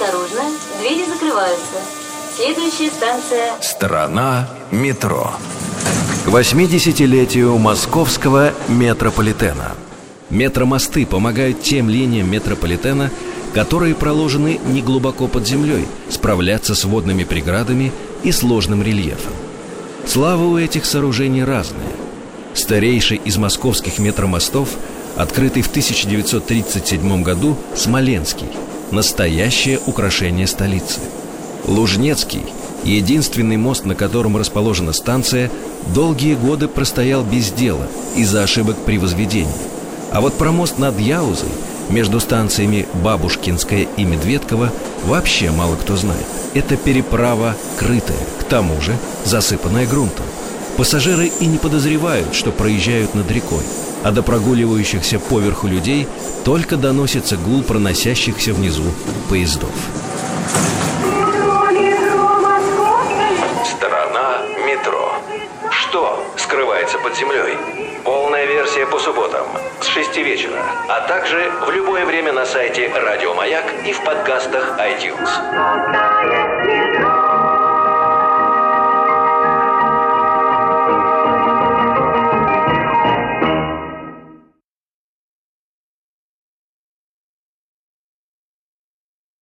Осторожно, двери закрываются. Следующая станция... Страна метро. К 80-летию московского метрополитена. Метромосты помогают тем линиям метрополитена, которые проложены не глубоко под землей, справляться с водными преградами и сложным рельефом. Слава у этих сооружений разная. Старейший из московских метромостов, открытый в 1937 году, Смоленский, настоящее украшение столицы. Лужнецкий, единственный мост, на котором расположена станция, долгие годы простоял без дела из-за ошибок при возведении. А вот про мост над Яузой между станциями Бабушкинская и Медведково вообще мало кто знает. Это переправа крытая, к тому же засыпанная грунтом. Пассажиры и не подозревают, что проезжают над рекой, а до прогуливающихся поверху людей только доносится гул проносящихся внизу поездов. Страна метро. Что скрывается под землей? Полная версия по субботам с 6 вечера, а также в любое время на сайте Радио Маяк и в подкастах iTunes.